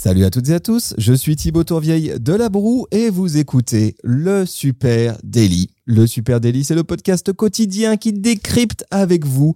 Salut à toutes et à tous, je suis Thibaut Tourvieille de La Broue et vous écoutez le Super Daily. Le Super Daily, c'est le podcast quotidien qui décrypte avec vous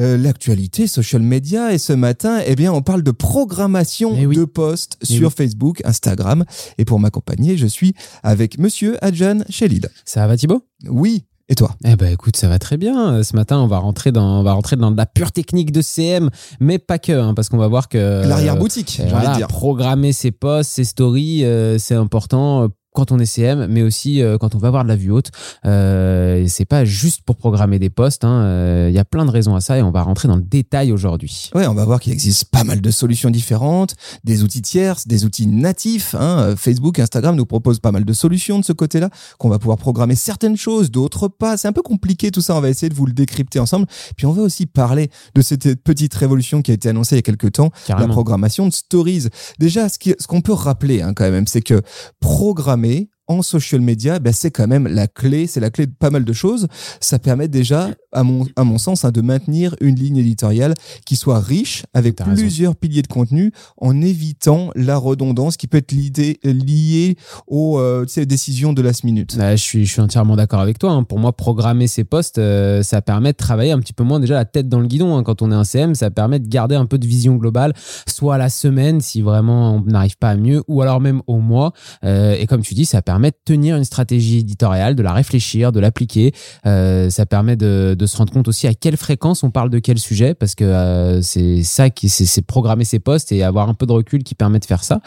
euh, l'actualité social media. Et ce matin, eh bien, on parle de programmation Eh oui. de posts Eh sur oui. Facebook, Instagram. Et pour m'accompagner, je suis avec Monsieur Adjan Chelid. Ça va Thibaut? Oui, et toi Eh ben écoute, ça va très bien. Euh, Ce matin, on va rentrer dans, on va rentrer dans de la pure technique de CM, mais pas que, hein, parce qu'on va voir que L'arrière-boutique, euh, j'ai envie voilà, de dire. programmer ses posts, ses stories, euh, c'est important. Quand on est CM, mais aussi euh, quand on va avoir de la vue haute, euh, c'est pas juste pour programmer des posts. hein, euh, Il y a plein de raisons à ça et on va rentrer dans le détail aujourd'hui. Ouais, on va voir qu'il existe pas mal de solutions différentes, des outils tierces, des outils natifs. Hein. Euh, Facebook, Instagram nous proposent pas mal de solutions de ce côté-là, qu'on va pouvoir programmer certaines choses, d'autres pas. C'est un peu compliqué tout ça, on va essayer de vous le décrypter ensemble. Puis on va aussi parler de cette petite révolution qui a été annoncée il y a quelques temps, la Carrément. programmation de stories. Déjà, ce qu'on peut rappeler hein, quand même, c'est que programmer en social media, ben, c'est quand même la clé, c'est la clé de pas mal de choses. Ça permet déjà, à mon, à mon sens, hein, de maintenir une ligne éditoriale qui soit riche, avec T'as raison. plusieurs piliers de contenu, en évitant la redondance qui peut être liée, liée aux euh, décisions de last minute. Ouais, je, suis, je suis entièrement d'accord avec toi. hein. Pour moi, programmer ses postes, euh, ça permet de travailler un petit peu moins déjà la tête dans le guidon. hein. Quand on est un CM, ça permet de garder un peu de vision globale, soit à la semaine si vraiment on n'arrive pas à mieux, ou alors même au mois. Euh, et comme tu dis, ça permet de tenir une stratégie éditoriale, de la réfléchir, de l'appliquer. Euh, ça permet de, de se rendre compte aussi à quelle fréquence on parle de quel sujet, parce que euh, c'est ça qui c'est programmer ses postes et avoir un peu de recul qui permet de faire ça.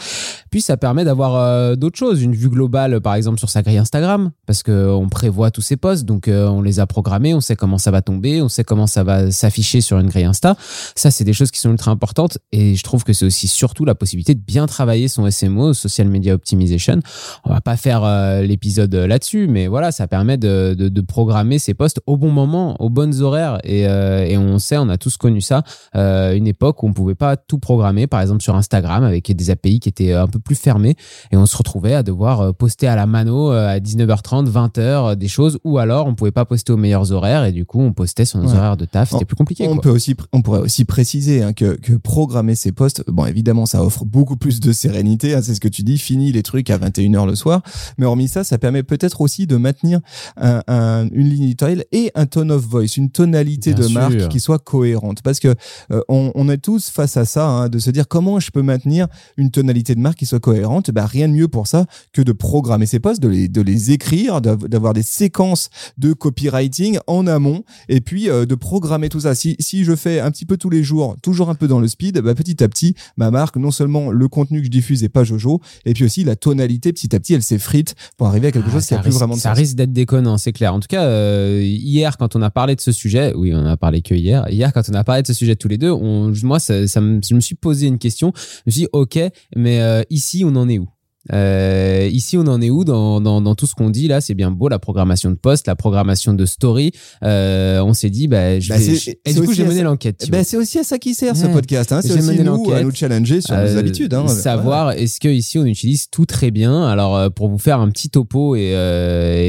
Puis ça permet d'avoir euh, d'autres choses, une vue globale par exemple sur sa grille Instagram, parce que on prévoit tous ses posts, donc euh, on les a programmés, on sait comment ça va tomber, on sait comment ça va s'afficher sur une grille Insta. Ça, c'est des choses qui sont ultra importantes et je trouve que c'est aussi surtout la possibilité de bien travailler son SMO, Social Media Optimization. On va pas faire l'épisode là-dessus, mais voilà, ça permet de, de, de programmer ses posts au bon moment, aux bonnes horaires et, euh, et on sait, on a tous connu ça, euh, une époque où on pouvait pas tout programmer, par exemple sur Instagram avec des API qui étaient un peu plus fermées et on se retrouvait à devoir euh, poster à la mano euh, à 19h30, 20h, euh, des choses ou alors on pouvait pas poster aux meilleurs horaires et du coup on postait sur nos Ouais. horaires de taf, c'était plus compliqué. On quoi. peut aussi, on pourrait aussi préciser hein, que, que programmer ses postes, bon évidemment ça offre beaucoup plus de sérénité, hein, c'est ce que tu dis, fini les trucs à 21h le soir, mais hormis ça, ça permet peut-être aussi de maintenir un- un- une ligne éditoriale et un tone of voice, une tonalité Bien de sûr. marque qui soit cohérente, parce que euh, on, on est tous face à ça, hein, de se dire comment je peux maintenir une tonalité de marque qui soit cohérente, bah, rien de mieux pour ça que de programmer ses posts, de les, de les écrire, d'av- d'avoir des séquences de copywriting en amont et puis euh, de programmer tout ça. Si, si je fais un petit peu tous les jours, toujours un peu dans le speed, bah, petit à petit, ma marque, non seulement le contenu que je diffuse est pas Jojo, et puis aussi la tonalité, petit à petit, elle s'effrite pour arriver à quelque Ah, chose qui ça a plus risque, vraiment de ça sens. risque d'être déconnant, c'est clair. En tout cas, euh, hier, quand on a parlé de ce sujet, oui, on a parlé que hier. Hier, quand on a parlé de ce sujet tous les deux, on, moi, ça, ça je me suis posé une question. Je me suis dit, ok, mais euh, ici, on en est où? Euh, ici, on en est où dans, dans, dans tout ce qu'on dit là? C'est bien beau la programmation de post, la programmation de story. Euh, on s'est dit, bah, je Bah, vais- je- et du coup, j'ai mené l'enquête. vois. c'est aussi à ça qui sert ce Ouais. podcast. Hein. C'est aussi mené nous l'enquête. à nous challenger sur nos Euh, habitudes. Hein. Savoir est-ce que ici on utilise tout très bien? Alors pour vous faire un petit topo et,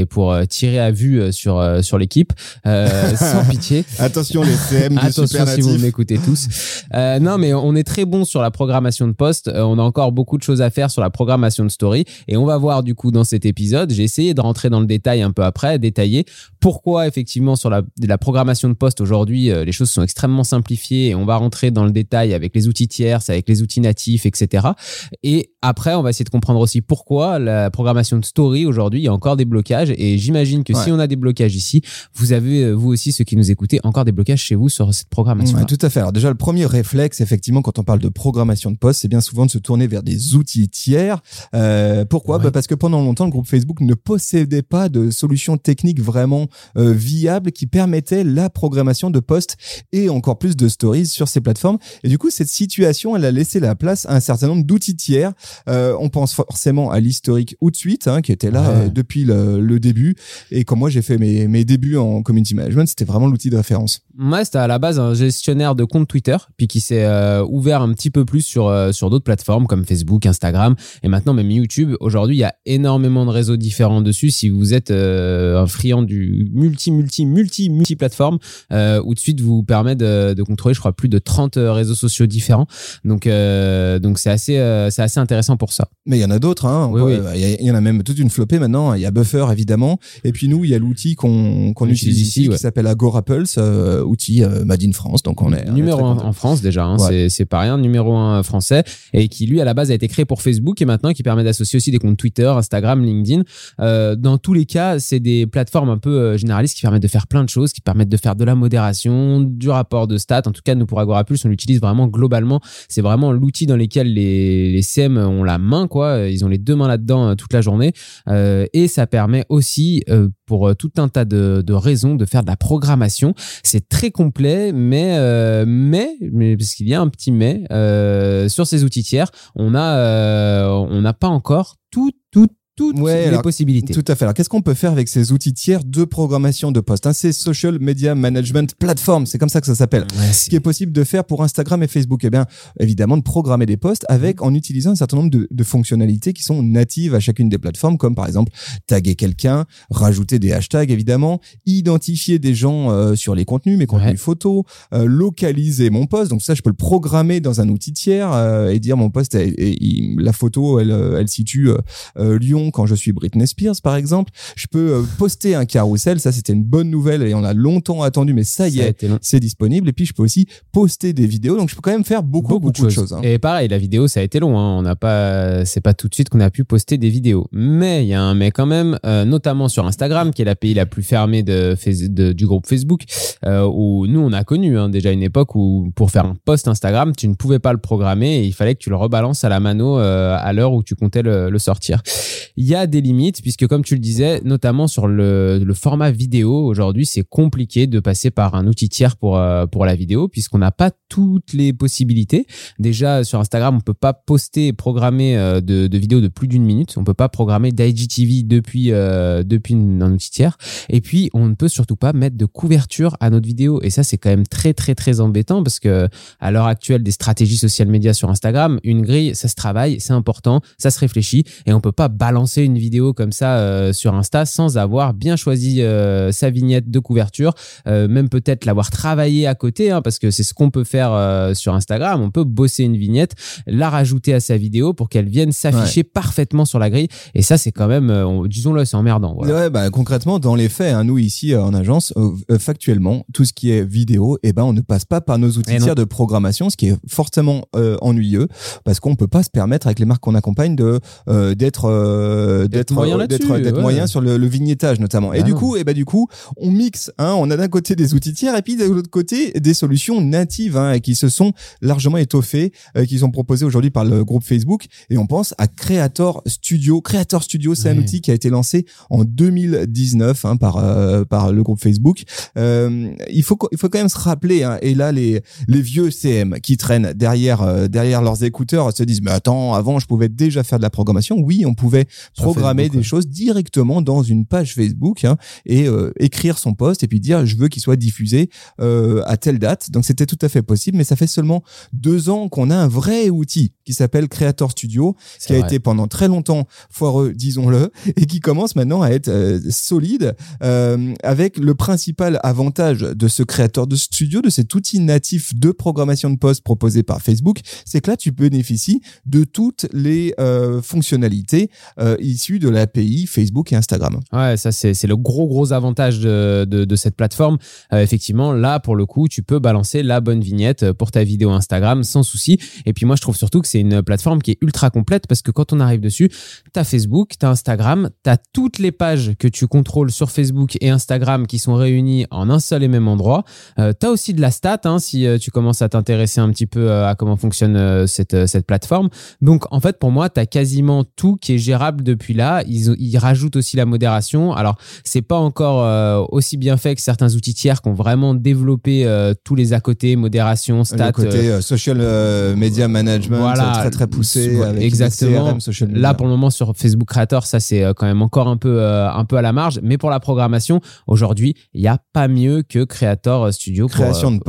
et pour tirer à vue sur sur l'équipe, sans pitié. Attention les CM du Attention si vous m'écoutez tous. Non, mais on est très bon sur la programmation de poste. On a encore beaucoup de choses à faire sur la programmation story. Et on va voir du coup dans cet épisode. J'ai essayé de rentrer dans le détail un peu après, détailler pourquoi effectivement sur la, la programmation de poste aujourd'hui, euh, les choses sont extrêmement simplifiées et on va rentrer dans le détail avec les outils tierces, avec les outils natifs, etc. Et après, on va essayer de comprendre aussi pourquoi la programmation de story aujourd'hui, il y a encore des blocages. Et j'imagine que Ouais. si on a des blocages ici, vous avez, euh, vous aussi, ceux qui nous écoutez, encore des blocages chez vous sur cette programmation. Ouais, tout à fait. Alors déjà, le premier réflexe, effectivement, quand on parle de programmation de poste, c'est bien souvent de se tourner vers des outils tiers. Euh, pourquoi Ouais. Bah, Parce que pendant longtemps, le groupe Facebook ne possédait pas de solution technique vraiment euh, viable qui permettait la programmation de posts et encore plus de stories sur ces plateformes. Et du coup, cette situation, elle a laissé la place à un certain nombre d'outils tiers. Euh, on pense forcément à l'historique Hootsuite, hein, qui était là Ouais. euh, depuis le, le début. Et quand moi j'ai fait mes, mes débuts en community management, c'était vraiment l'outil de référence. Moi, c'était à la base un gestionnaire de compte Twitter, puis qui s'est euh, ouvert un petit peu plus sur, euh, sur d'autres plateformes comme Facebook, Instagram, et maintenant même YouTube. Aujourd'hui, il y a énormément de réseaux différents dessus. Si vous êtes euh, un friand du multi, multi, multi, multi plateforme, où de suite vous permet de, de, contrôler, je crois, plus de 30 réseaux sociaux différents. Donc, donc c'est assez, c'est assez intéressant pour ça. Mais il y en a d'autres. Hein. Oui, Il y en a même toute une flopée maintenant. Il y a Buffer évidemment, et puis nous, il y a l'outil qu'on qu'on utilise ici, qui s'appelle Agorapulse euh, outil euh, Made in France. Donc on est numéro un en France déjà. Hein, C'est pas rien, numéro un français et qui lui à la base a été créé pour Facebook et maintenant qui permet d'associer aussi des comptes Twitter, Instagram, LinkedIn. Euh, dans tous les cas, c'est des plateformes un peu euh, généralistes qui permettent de faire plein de choses, qui permettent de faire de la modération, du rapport de stats. En tout cas, nous pour Agorapulse, on l'utilise vraiment globalement. C'est vraiment l'outil dans lequel les, les CM ont la main, quoi. Ils ont les deux mains là-dedans toute la journée euh, et ça permet aussi pour tout un tas de, de raisons de faire de la programmation. C'est très complet, mais euh, mais mais parce qu'il y a un petit mais euh, sur ces outils tiers, on a euh, on n'a pas encore tout tout toutes les possibilités. Tout à fait. Alors, qu'est-ce qu'on peut faire avec ces outils tiers de programmation de posts hein, C'est Social Media Management Platform, c'est comme ça que ça s'appelle. Ce qui est possible de faire pour Instagram et Facebook, eh bien, évidemment, de programmer des posts avec, en utilisant un certain nombre de, de, fonctionnalités qui sont natives à chacune des plateformes, comme par exemple taguer quelqu'un, rajouter des hashtags, évidemment, identifier des gens euh, sur les contenus, mes contenus photos, euh, localiser mon post. Donc ça, je peux le programmer dans un outil tiers euh, et dire mon post, la photo, elle, elle situe Lyon quand je suis Britney Spears, par exemple. Je peux euh, poster un carrousel. Ça, c'était une bonne nouvelle et on a longtemps attendu, mais ça y est, c'est disponible. Et puis, je peux aussi poster des vidéos. Donc, je peux quand même faire beaucoup, beaucoup, de choses. Hein. Et pareil, la vidéo, ça a été long. Hein. On n'a pas, c'est pas tout de suite qu'on a pu poster des vidéos. Mais il y a un mais quand même, euh, notamment sur Instagram, qui est la pays la plus fermée de, du groupe Facebook, euh, où nous, on a connu hein, déjà une époque où pour faire un post Instagram, tu ne pouvais pas le programmer et il fallait que tu le rebalances à la mano à l'heure où tu comptais le, le sortir il y a des limites puisque comme tu le disais, notamment sur le, le format vidéo, aujourd'hui c'est compliqué de passer par un outil tiers pour euh, pour la vidéo puisqu'on n'a pas toutes les possibilités. Déjà sur Instagram, on peut pas poster et programmer euh, de, de vidéos de plus d'une minute. On peut pas programmer d'IGTV depuis euh, depuis un outil tiers. Et puis on ne peut surtout pas mettre de couverture à notre vidéo. Et ça c'est quand même très très très embêtant parce que à l'heure actuelle des stratégies social médias sur Instagram, une grille ça se travaille, c'est important, ça se réfléchit et on peut pas balancer une vidéo comme ça euh, sur Insta sans avoir bien choisi euh, sa vignette de couverture, euh, même peut-être l'avoir travaillé à côté, hein, parce que c'est ce qu'on peut faire sur Instagram. On peut bosser une vignette, la rajouter à sa vidéo pour qu'elle vienne s'afficher parfaitement sur la grille. Et ça, c'est quand même, disons-le, c'est emmerdant. Ouais, bah, concrètement, dans les faits, hein, nous ici en agence, factuellement, tout ce qui est vidéo, et eh ben, on ne passe pas par nos outils de programmation, ce qui est fortement ennuyeux, parce qu'on peut pas se permettre avec les marques qu'on accompagne de d'être euh, d'être moyen, d'être d'être moyen sur le, le, vignettage notamment. et du coup, et ben du coup, on mixe. Hein, on a d'un côté des outils tiers et puis de l'autre côté des solutions natives hein, qui se sont largement étoffées, euh, qui sont proposées aujourd'hui par le groupe Facebook. Et on pense à Creator Studio. Creator Studio, c'est un outil qui a été lancé en 2019 hein, par euh, par le groupe Facebook. Euh, il faut il faut quand même se rappeler. Hein, et là, les les vieux CM qui traînent derrière euh, derrière leurs écouteurs se disent mais attends, avant je pouvais déjà faire de la programmation. Oui, on pouvait programmer des choses directement dans une page Facebook hein, et euh, écrire son post et puis dire je veux qu'il soit diffusé euh, à telle date. Donc c'était tout à fait possible, mais ça fait seulement deux ans qu'on a un vrai outil qui s'appelle Creator Studio, qui a été pendant très longtemps foireux, disons-le, et qui commence maintenant à être euh, solide avec le principal avantage de ce Creator de Studio, de cet outil natif de programmation de post proposé par Facebook, c'est que là tu bénéficies de toutes les fonctionnalités euh, de l'API Facebook et Instagram. Ouais, ça c'est le gros gros avantage de, de, cette plateforme. Euh, effectivement, là pour le coup, tu peux balancer la bonne vignette pour ta vidéo Instagram sans souci. Et puis moi, je trouve surtout que c'est une plateforme qui est ultra complète parce que quand on arrive dessus, t'as Facebook, t'as Instagram, t'as toutes les pages que tu contrôles sur Facebook et Instagram qui sont réunies en un seul et même endroit. Euh, t'as aussi de la stat hein, si euh, tu commences à t'intéresser un petit peu à comment fonctionne cette, cette plateforme. Donc en fait, pour moi, t'as quasiment tout qui est gérable depuis là, ils, ils rajoutent aussi la modération. Alors, c'est pas encore euh, aussi bien fait que certains outils tiers qui ont vraiment développé euh, tous les à côté, modération, stats. le côté euh, social media management Voilà. très très poussé avec exactement. CRM, social media. Là, pour le moment, sur Facebook Creator, ça c'est quand même encore un peu, un peu à la marge. Mais pour la programmation, aujourd'hui, il n'y a pas mieux que Creator Studio. pour, création de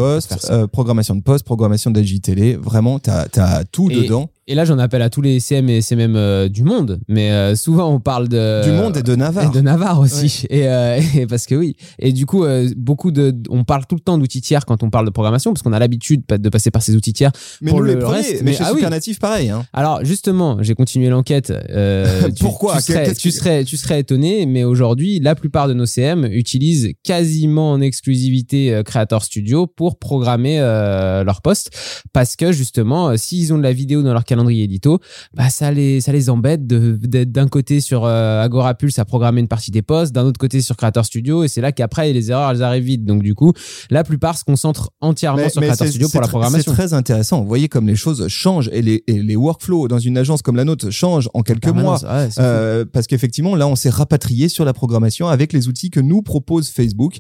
euh, programmation de posts, programmation d'AGTL, vraiment t'as as tout Et- dedans. Et là, j'en appelle à tous les CM et CMM euh, du monde. Mais euh, souvent, on parle de du monde et de Navarre. Et de Navarre aussi. Et, euh, et parce que oui. Et du coup, euh, beaucoup de, on parle tout le temps d'outils tiers quand on parle de programmation, parce qu'on a l'habitude de passer par ces outils tiers. mais pour nous les le premiers, reste, mais, mais- chez ah oui. Pareil. Hein. Alors justement, j'ai continué l'enquête. euh, tu- Pourquoi tu serais, Qu'est-ce tu, serais, tu serais étonné, mais aujourd'hui, la plupart de nos CM utilisent quasiment en exclusivité Creator Studio pour programmer euh, leurs posts, parce que justement, s'ils ont de la vidéo dans leur calendrier édito, bah ça les ça les embête d'être d'un côté sur euh, Agora Pulse à programmer une partie des posts, d'un autre côté sur Creator Studio, et c'est là qu'après les erreurs elles arrivent vite. Donc du coup, la plupart se concentrent entièrement sur Creator Studio pour la programmation. C'est très intéressant. Vous voyez comme les choses changent et les, et les workflows dans une agence comme la nôtre changent en quelques mois. Ouais. Euh, parce qu'effectivement, là, on s'est rapatrié sur la programmation avec les outils que nous propose Facebook.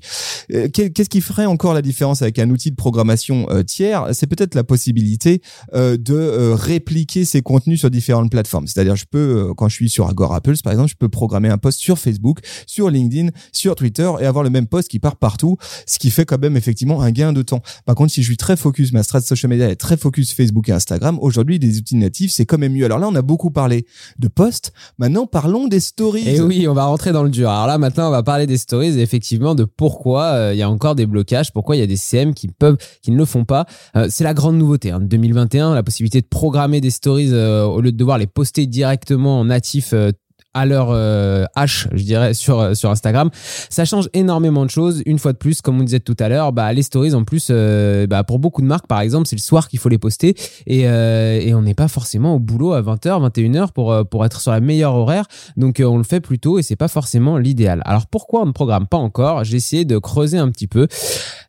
Euh, qu'est- Qu'est-ce qui ferait encore la différence avec un outil de programmation euh, tiers? C'est peut-être la possibilité de euh, répliquer ces contenus sur différentes plateformes. C'est-à-dire, je peux, euh, quand je suis sur Agora Pulse, par exemple, je peux programmer un post sur Facebook, sur LinkedIn, sur Twitter et avoir le même post qui part partout, ce qui fait quand même effectivement un gain de temps. Par contre, si je suis très focus, ma strat social media est très focus Facebook et Instagram, aujourd'hui, les outils natifs, c'est quand même mieux. Alors là, on a beaucoup parlé de posts. Maintenant, parlons des stories. Et oui, on va rentrer dans le dur. Alors là, maintenant, on va parler des stories et effectivement de pourquoi euh, il y a encore des blocages, pourquoi il y a des CM qui peuvent, qui ne le font pas. Euh, c'est la grande nouveauté hein, de 2021, la possibilité de programmer des stories euh, au lieu de devoir les poster directement en natif. euh, à leur euh, H, je dirais, sur, euh, sur Instagram. Ça change énormément de choses. Une fois de plus, comme on disait tout à l'heure, bah, les stories, en plus, bah, pour beaucoup de marques, par exemple, c'est le soir qu'il faut les poster et, et on n'est pas forcément au boulot à 20h, 21h pour, pour être sur la meilleure horaire. Donc on le fait plus tôt et c'est pas forcément l'idéal. Alors pourquoi on ne programme pas encore? J'ai essayé de creuser un petit peu.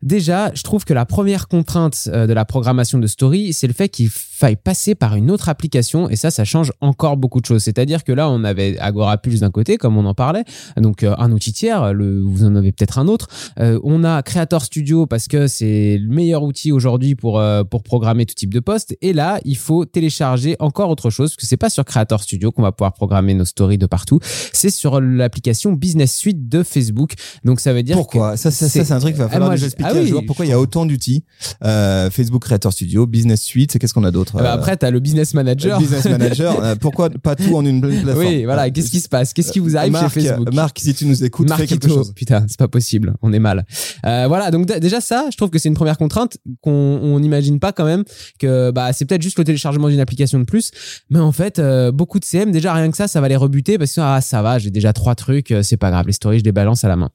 Déjà, je trouve que la première contrainte euh, de la programmation de story, c'est le fait qu'il faille passer par une autre application et ça, ça change encore beaucoup de choses. C'est-à-dire que là, on avait Agora Pulse d'un côté, comme on en parlait, donc euh, un outil tiers, le, vous en avez peut-être un autre. Euh, on a Creator Studio parce que c'est le meilleur outil aujourd'hui pour, euh, pour programmer tout type de poste. Et là, il faut télécharger encore autre chose, parce que c'est pas sur Creator Studio qu'on va pouvoir programmer nos stories de partout. C'est sur l'application Business Suite de Facebook. Donc ça veut dire Pourquoi? que ça, ça, ça, c'est- un truc qu'il va Ah, falloir moi, nous je- expliquer ah oui. Pourquoi il y a autant d'outils euh, Facebook Creator Studio, Business Suite, qu'est-ce qu'on a d'autre Ah bah Euh, après, tu as le Business Manager. Business Manager. euh, pourquoi pas tout en une plateforme oui, voilà. Qu'est-ce qui se passe Qu'est-ce qui vous arrive Marc, chez Facebook Marc, si tu nous écoutes, fais quelque chose. Putain, c'est pas possible. On est mal. Euh, voilà. Donc déjà ça, je trouve que c'est une première contrainte qu'on on n'imagine pas quand même que bah c'est peut-être juste le téléchargement d'une application de plus, mais en fait beaucoup de CM déjà rien que ça, ça va les rebuter parce que ah ça va, j'ai déjà trois trucs, c'est pas grave, les stories je les balance à la main.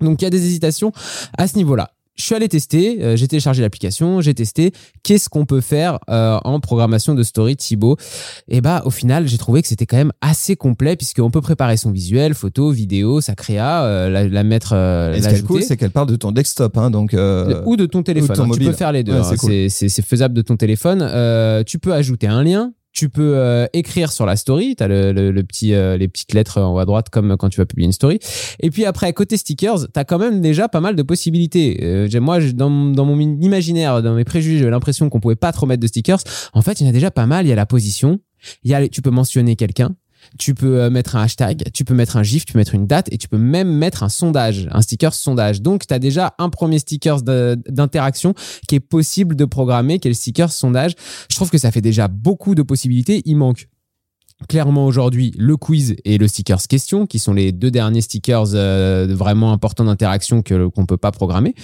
Donc il y a des hésitations à ce niveau-là. Je suis allé tester, euh, j'ai téléchargé l'application, j'ai testé. Qu'est-ce qu'on peut faire euh, en programmation de story Thibaut? Et bah au final, j'ai trouvé que c'était quand même assez complet puisqu'on peut préparer son visuel, photo, vidéo, sa créa, euh, la, la mettre, euh, Et ce qui est cool, c'est qu'elle parle de ton desktop, hein, donc. euh, ou de ton téléphone. ton hein. Tu peux faire les deux. Ouais, hein. cool. C'est faisable de ton téléphone. Euh, tu peux ajouter un lien. Tu peux euh, écrire sur la story. Tu as le, le- le petit, euh, les petites lettres en haut à droite comme quand tu vas publier une story. Et puis après, côté stickers, tu as quand même déjà pas mal de possibilités. Euh, moi, dans, dans mon imaginaire, dans mes préjugés, j'avais l'impression qu'on pouvait pas trop mettre de stickers. En fait, il y en a déjà pas mal. Il y a la position. Il y a, tu peux mentionner quelqu'un. Tu peux euh, mettre un hashtag, tu peux mettre un gif, tu peux mettre une date et tu peux même mettre un sondage, un sticker sondage. Donc, tu as déjà un premier sticker d'interaction qui est possible de programmer, qui est le sticker sondage. Je trouve que ça fait déjà beaucoup de possibilités. Il manque clairement aujourd'hui le quiz et le stickers question qui sont les deux derniers stickers euh, vraiment importants d'interaction que qu'on peut pas programmer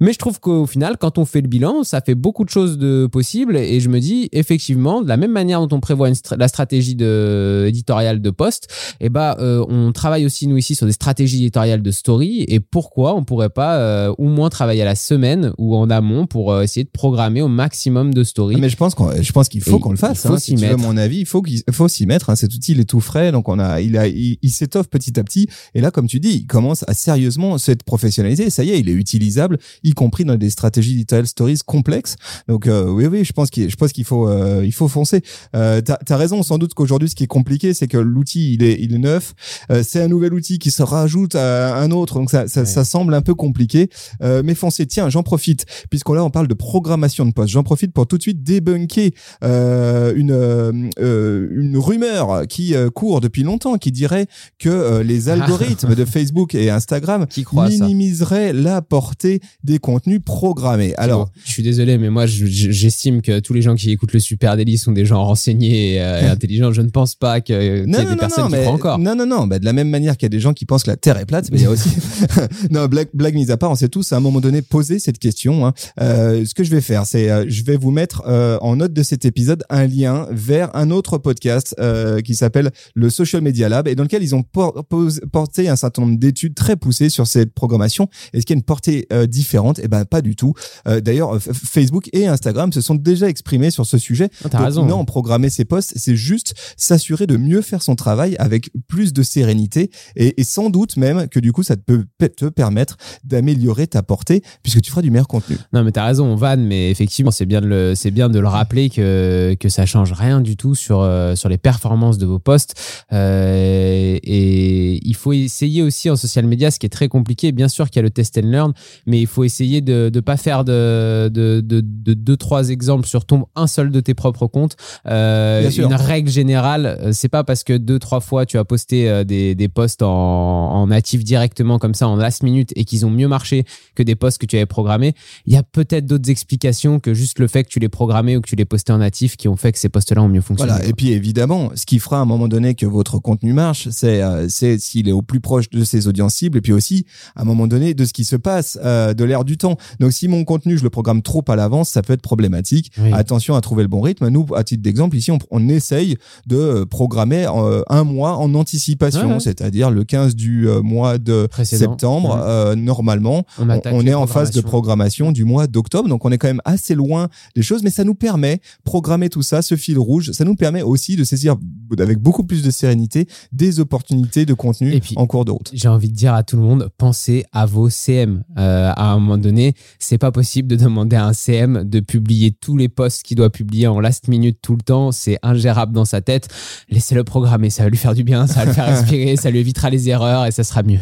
mais je trouve qu'au final quand on fait le bilan ça fait beaucoup de choses de possibles et je me dis effectivement de la même manière dont on prévoit une stra- la stratégie de éditoriale de poste et ben euh, on travaille aussi nous ici sur des stratégies éditoriales de story et pourquoi on pourrait pas euh, au moins travailler à la semaine ou en amont pour euh, essayer de programmer au maximum de stories Ah, mais je pense qu'on, je pense qu'il faut qu'on le fasse. il faut hein, s'y si tu veux mettre. mon avis, il faut qu'il faut s'y mettre. Hein. Cet outil, il est tout frais, donc on a, il a, il, s'étoffe petit à petit. Et là, comme tu dis, il commence à sérieusement s'être professionnalisé. Ça y est, il est utilisable, y compris dans des stratégies digital stories complexes. Donc euh, oui, oui, je pense qu'il, je pense qu'il faut, euh, il faut foncer. Euh, t'as, as raison. Sans doute qu'aujourd'hui, ce qui est compliqué, c'est que l'outil, il est, il est neuf. Euh, c'est un nouvel outil qui se rajoute à un autre, donc ça, ça, ça semble un peu compliqué. mais foncez. Tiens, j'en profite puisqu'on là, on parle de programmation de poste. J'en profite pour tout de suite débunker une une rumeur qui court depuis longtemps, qui dirait que les algorithmes de Facebook et Instagram qui minimiseraient la portée des contenus programmés. Alors, je suis désolé, mais moi, j'estime que tous les gens qui écoutent le Super Daily sont des gens renseignés et, euh, intelligents. Je ne pense pas qu'il y ait des personnes qui croient encore. Non, non, non. Bah, de la même manière qu'il y a des gens qui pensent que la Terre est plate, mais il y a aussi. non, blague, blague mise à part, on s'est tous à un moment donné posé cette question. Hein. Euh, ce que je vais faire, c'est euh, je vais vous mettre euh, en note de cet épisode un lien vers un autre podcast euh, qui s'appelle le Social Media Lab et dans lequel ils ont porté un certain nombre d'études très poussées sur cette programmation. Est-ce qu'il y a une portée différente? Eh ben pas du tout. D'ailleurs, Facebook et Instagram se sont déjà exprimés sur ce sujet. Ah, raison. Non, programmer ses posts, c'est juste s'assurer de mieux faire son travail avec plus de sérénité et, et, sans doute même que du coup, ça peut te permettre d'améliorer ta portée puisque tu feras du meilleur contenu. Non, mais t'as raison, on vanne, mais effectivement, c'est bien de le, c'est bien de le rappeler que, que ça change rien du tout sur, euh, sur les performances de vos posts. Euh, et il faut essayer aussi en social media, ce qui est très compliqué. Bien sûr qu'il y a le test and learn, mais il faut essayer de ne pas faire de, de, de, de, deux, trois exemples sur ton, un seul de tes propres comptes. Euh, une règle générale, euh, c'est pas parce que deux, trois fois tu as posté des, des posts en, en natif directement comme ça en last minute et qu'ils ont mieux marché que des posts que tu avais programmés. Il y a peut-être d'autres explications que juste le fait que tu les programmé ou que tu les posté en natif qui ont fait que ces posts-là ont mieux fonctionné. Voilà. Et puis évidemment, ce qui fera à un moment donné que votre contenu marche, c'est euh, c'est s'il est au plus proche de ses audiences cibles et puis aussi à un moment donné de ce qui se passe, euh, de l'air du temps. Donc si mon contenu je le programme trop à l'avance, ça peut être problématique. Attention à trouver le bon rythme. Nous, à titre d'exemple, ici on, on, essaye de euh, programmer un mois en anticipation, c'est-à-dire le 15 du mois de septembre. normalement, on, on est en phase de programmation du mois d'octobre, donc on est quand même assez loin des choses, mais ça nous permet programmer tout ça, ce fil rouge, ça nous permet aussi de saisir avec beaucoup plus de sérénité des opportunités de contenu en cours de route. J'ai envie de dire à tout le monde, pensez à vos CM. Euh, à un moment donné, c'est pas possible de demander à un CM de publier tous les posts qu'il doit publier en last minute tout le temps. C'est ingérable dans sa tête. Laissez-le programmer, ça va lui faire du bien, ça va le faire respirer, ça lui évitera les erreurs et ça sera mieux.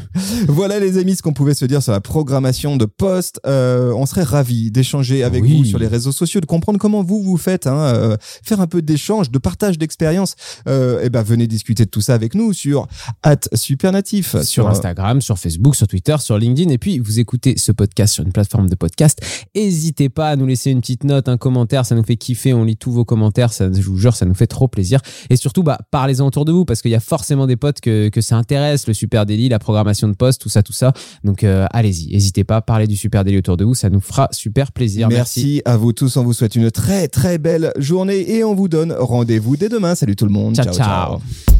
Voilà les amis, ce qu'on pouvait se dire sur la programmation de posts. Euh, on serait ravis d'échanger avec vous sur les réseaux sociaux, de comprendre comment vous vous faites, hein, euh, faire un peu d'échange, de partage d'expérience. Euh, et eh ben venez discuter de tout ça avec nous sur @supernatif sur, sur Instagram, sur Facebook, sur Twitter, sur LinkedIn. Et puis vous écoutez ce podcast sur une plateforme de podcast. N'hésitez pas à nous laisser une petite note, un commentaire, ça nous fait kiffer. On lit tous vos commentaires, ça, je vous jure, ça nous fait trop plaisir. Et surtout, bah parlez-en autour de vous parce qu'il y a forcément des potes que, que ça intéresse, le Super Daily, la programmation de poste, tout ça, tout ça. Donc euh, allez-y, n'hésitez pas, parlez du Super Daily autour de vous, ça nous fera super plaisir. Merci, à vous tous, on vous souhaite une très très belle journée et on vous donne rendez-vous dès demain. Salut tout le monde. 嘈嘈。